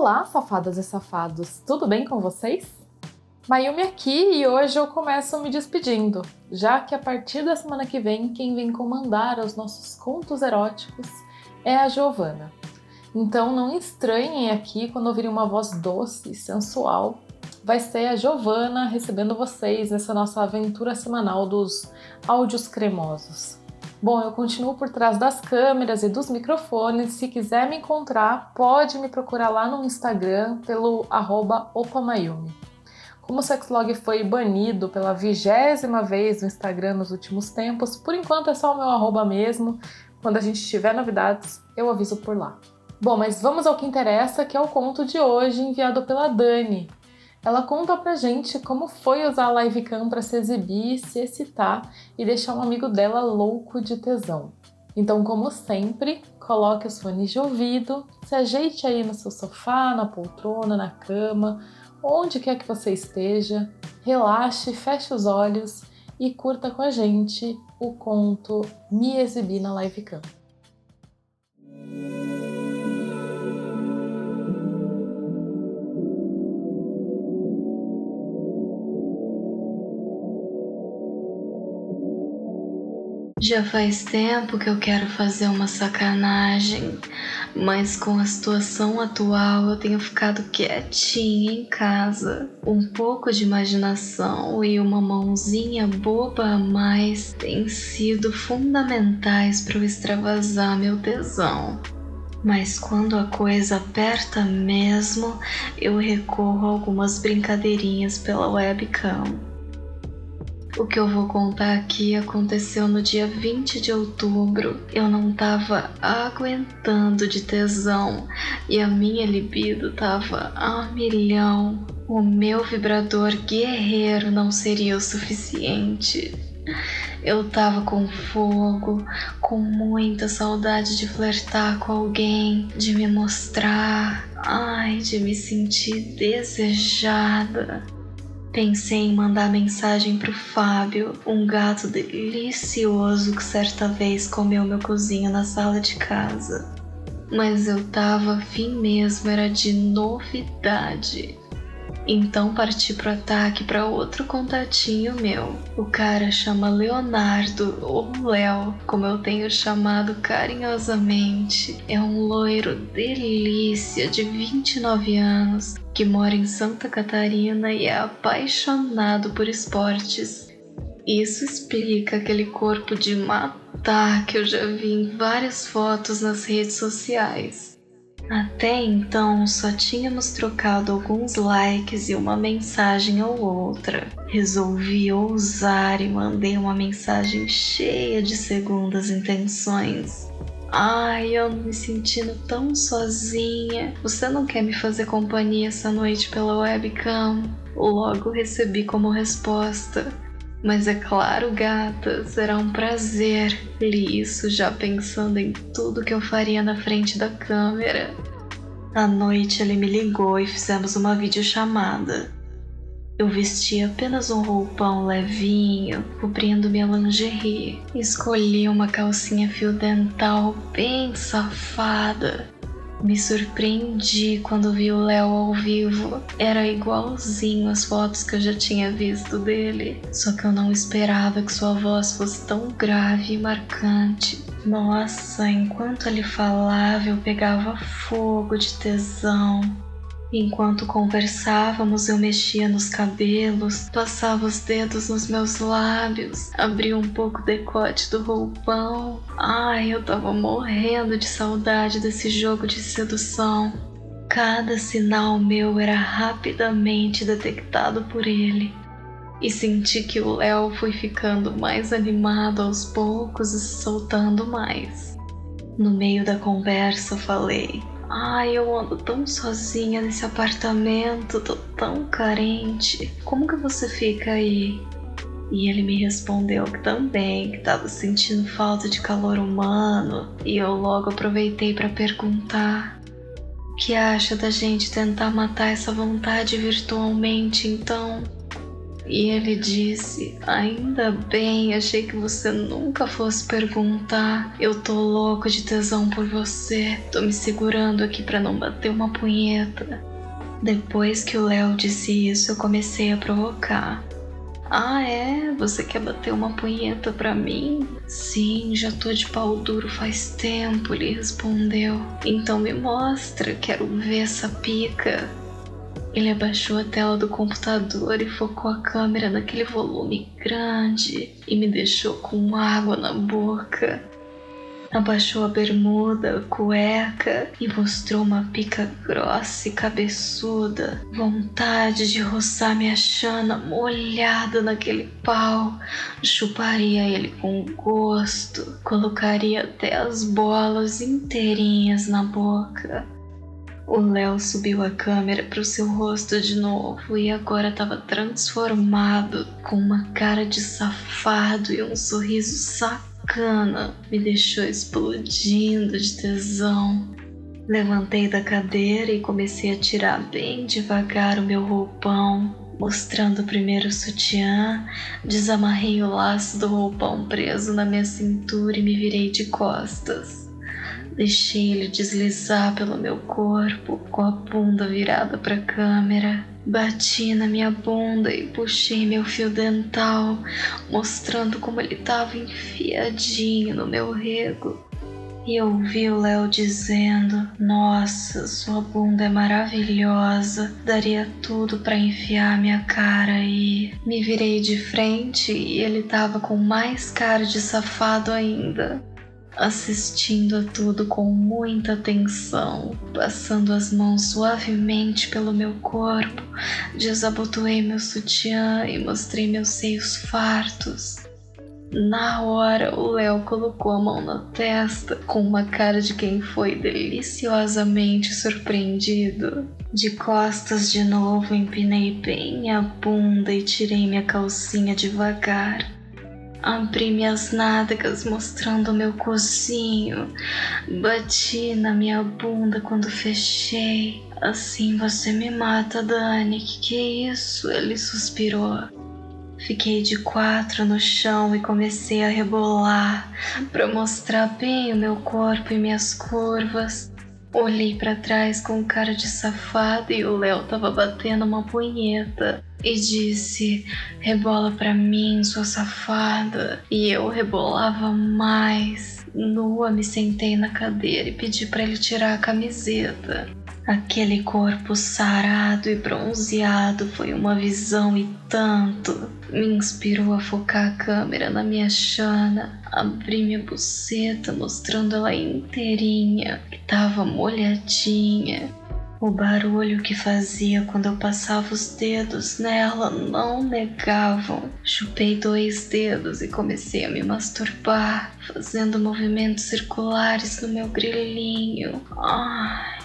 Olá, safadas e safados, tudo bem com vocês? Mayumi aqui e hoje eu começo me despedindo, já que a partir da semana que vem quem vem comandar os nossos contos eróticos é a Giovana. Então não estranhem aqui quando ouvirem uma voz doce e sensual. Vai ser a Giovana recebendo vocês nessa nossa aventura semanal dos áudios cremosos. Bom, eu continuo por trás das câmeras e dos microfones. Se quiser me encontrar, pode me procurar lá no Instagram pelo opamayumi. Como o Sexlog foi banido pela vigésima vez no Instagram nos últimos tempos, por enquanto é só o meu arroba mesmo. Quando a gente tiver novidades, eu aviso por lá. Bom, mas vamos ao que interessa, que é o conto de hoje enviado pela Dani, ela conta pra gente como foi usar a livecam para se exibir, se excitar e deixar um amigo dela louco de tesão. Então, como sempre, coloque os fones de ouvido, se ajeite aí no seu sofá, na poltrona, na cama, onde quer que você esteja, relaxe, feche os olhos e curta com a gente o conto Me Exibir na Livecam. Já faz tempo que eu quero fazer uma sacanagem, mas com a situação atual eu tenho ficado quietinha em casa. Um pouco de imaginação e uma mãozinha boba a mais têm sido fundamentais para eu extravasar meu tesão. Mas quando a coisa aperta mesmo, eu recorro a algumas brincadeirinhas pela webcam. O que eu vou contar aqui aconteceu no dia 20 de outubro. Eu não tava aguentando de tesão e a minha libido tava a milhão. O meu vibrador guerreiro não seria o suficiente. Eu tava com fogo, com muita saudade de flertar com alguém, de me mostrar, ai, de me sentir desejada. Pensei em mandar mensagem pro Fábio, um gato delicioso que certa vez comeu meu cozinho na sala de casa. Mas eu tava afim mesmo, era de novidade. Então parti pro ataque para outro contatinho meu. O cara chama Leonardo, ou Léo, como eu tenho chamado carinhosamente. É um loiro delícia de 29 anos que mora em Santa Catarina e é apaixonado por esportes. Isso explica aquele corpo de matar que eu já vi em várias fotos nas redes sociais. Até então só tínhamos trocado alguns likes e uma mensagem ou outra. Resolvi ousar e mandei uma mensagem cheia de segundas intenções. Ai, eu me sentindo tão sozinha. Você não quer me fazer companhia essa noite pela webcam? Logo recebi como resposta. Mas é claro, gata, será um prazer. Li isso já pensando em tudo que eu faria na frente da câmera. À noite ele me ligou e fizemos uma videochamada. Eu vestia apenas um roupão levinho, cobrindo minha lingerie. Escolhi uma calcinha fio dental bem safada me surpreendi quando vi o Léo ao vivo. Era igualzinho às fotos que eu já tinha visto dele, só que eu não esperava que sua voz fosse tão grave e marcante. Nossa, enquanto ele falava, eu pegava fogo de tesão. Enquanto conversávamos, eu mexia nos cabelos, passava os dedos nos meus lábios, abria um pouco o decote do roupão. Ai, eu tava morrendo de saudade desse jogo de sedução. Cada sinal meu era rapidamente detectado por ele. E senti que o Léo foi ficando mais animado aos poucos e se soltando mais. No meio da conversa, falei: Ai, eu ando tão sozinha nesse apartamento, tô tão carente. Como que você fica aí? E ele me respondeu que também, que estava sentindo falta de calor humano, e eu logo aproveitei para perguntar: "O que acha da gente tentar matar essa vontade virtualmente, então?" E ele disse: Ainda bem, achei que você nunca fosse perguntar. Eu tô louco de tesão por você. Tô me segurando aqui para não bater uma punheta. Depois que o Léo disse isso, eu comecei a provocar. Ah, é? Você quer bater uma punheta pra mim? Sim, já tô de pau duro faz tempo, ele respondeu. Então me mostra, quero ver essa pica. Ele abaixou a tela do computador e focou a câmera naquele volume grande e me deixou com água na boca. Abaixou a bermuda, a cueca e mostrou uma pica grossa e cabeçuda. Vontade de roçar minha chana molhada naquele pau. Chuparia ele com gosto. Colocaria até as bolas inteirinhas na boca. O Léo subiu a câmera para o seu rosto de novo e agora estava transformado com uma cara de safado e um sorriso sacado bacana, me deixou explodindo de tesão. Levantei da cadeira e comecei a tirar bem devagar o meu roupão, mostrando primeiro o sutiã, desamarrei o laço do roupão preso na minha cintura e me virei de costas. Deixei ele deslizar pelo meu corpo, com a bunda virada para a câmera. Bati na minha bunda e puxei meu fio dental, mostrando como ele estava enfiadinho no meu rego. E ouvi o Léo dizendo: Nossa, sua bunda é maravilhosa, daria tudo para enfiar minha cara aí. Me virei de frente e ele tava com mais cara de safado ainda assistindo a tudo com muita atenção, passando as mãos suavemente pelo meu corpo, desabotoei meu sutiã e mostrei meus seios fartos. Na hora, o Léo colocou a mão na testa com uma cara de quem foi deliciosamente surpreendido. De costas de novo, empinei bem a bunda e tirei minha calcinha devagar. Abri minhas nádegas mostrando meu cozinho. Bati na minha bunda quando fechei. Assim você me mata, Dani. Que que é isso? Ele suspirou. Fiquei de quatro no chão e comecei a rebolar para mostrar bem o meu corpo e minhas curvas. Olhei para trás com cara de safado e o Léo tava batendo uma punheta e disse: Rebola pra mim, sua safada. E eu rebolava mais. Nua, me sentei na cadeira e pedi para ele tirar a camiseta. Aquele corpo sarado e bronzeado foi uma visão e tanto. Me inspirou a focar a câmera na minha chana, abri minha buceta mostrando ela inteirinha, que tava molhadinha. O barulho que fazia quando eu passava os dedos nela não negavam. Chupei dois dedos e comecei a me masturbar, fazendo movimentos circulares no meu grilinho. Ai.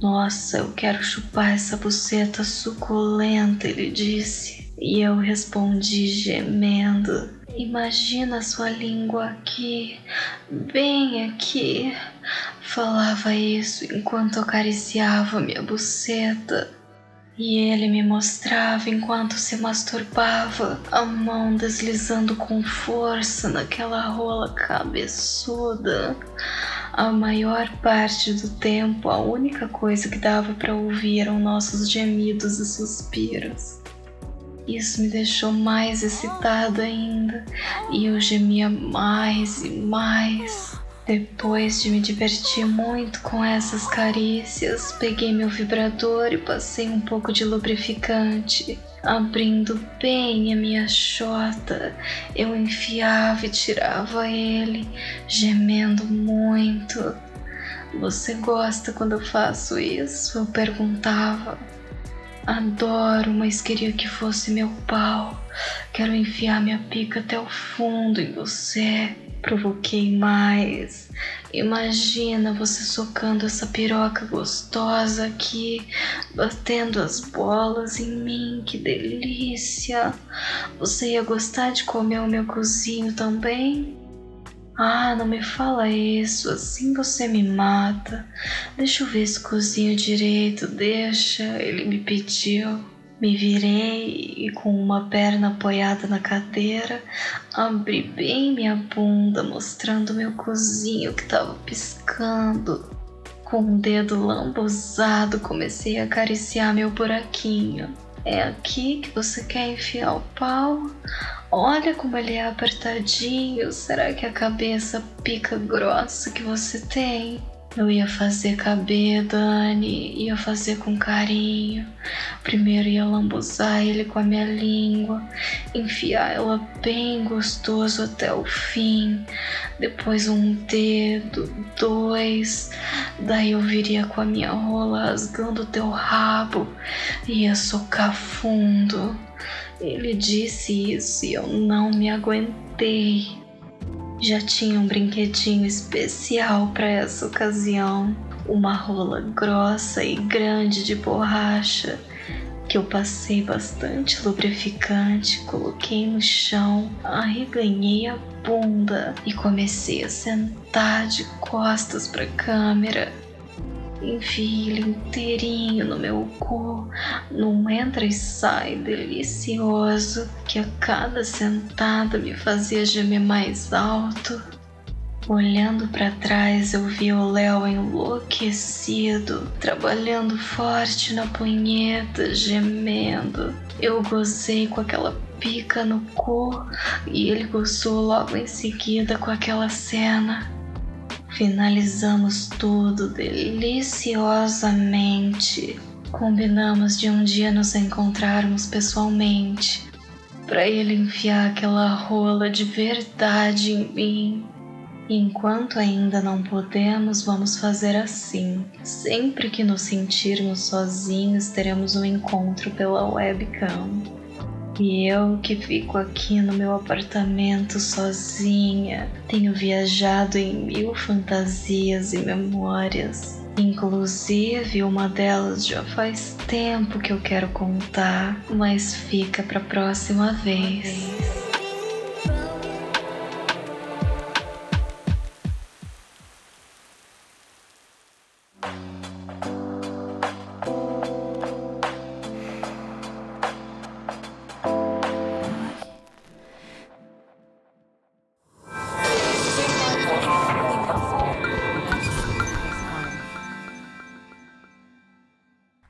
Nossa, eu quero chupar essa buceta suculenta, ele disse. E eu respondi gemendo. Imagina sua língua aqui, bem aqui. Falava isso enquanto acariciava minha buceta. E ele me mostrava enquanto se masturbava, a mão deslizando com força naquela rola cabeçuda. A maior parte do tempo, a única coisa que dava para ouvir eram nossos gemidos e suspiros. Isso me deixou mais excitada ainda e eu gemia mais e mais. Depois de me divertir muito com essas carícias, peguei meu vibrador e passei um pouco de lubrificante. Abrindo bem a minha chota, eu enfiava e tirava ele, gemendo muito. Você gosta quando eu faço isso? Eu perguntava. Adoro, mas queria que fosse meu pau. Quero enfiar minha pica até o fundo em você. Provoquei mais. Imagina você socando essa piroca gostosa aqui, batendo as bolas em mim, que delícia! Você ia gostar de comer o meu cozinho também? Ah, não me fala isso, assim você me mata. Deixa eu ver se cozinho direito, deixa, ele me pediu. Me virei e, com uma perna apoiada na cadeira, abri bem minha bunda, mostrando meu cozinho que estava piscando. Com um dedo lambuzado, comecei a acariciar meu buraquinho. É aqui que você quer enfiar o pau? Olha como ele é apertadinho. Será que a cabeça pica grossa que você tem? Eu ia fazer caber, Dani, ia fazer com carinho. Primeiro ia lambuzar ele com a minha língua, enfiar ela bem gostoso até o fim. Depois um dedo, dois. Daí eu viria com a minha rola rasgando teu rabo, ia socar fundo. Ele disse isso e eu não me aguentei. Já tinha um brinquedinho especial para essa ocasião, uma rola grossa e grande de borracha que eu passei bastante lubrificante, coloquei no chão, arreganhei a bunda e comecei a sentar de costas para a câmera Enfiei ele inteirinho no meu cu, num entra e sai delicioso que a cada sentada me fazia gemer mais alto. Olhando para trás, eu vi o Léo enlouquecido, trabalhando forte na punheta, gemendo. Eu gozei com aquela pica no cu e ele gozou logo em seguida com aquela cena. Finalizamos tudo deliciosamente. Combinamos de um dia nos encontrarmos pessoalmente para ele enfiar aquela rola de verdade em mim. Enquanto ainda não podemos, vamos fazer assim. Sempre que nos sentirmos sozinhos, teremos um encontro pela webcam. E eu que fico aqui no meu apartamento sozinha, tenho viajado em mil fantasias e memórias. Inclusive, uma delas já faz tempo que eu quero contar, mas fica para próxima vez.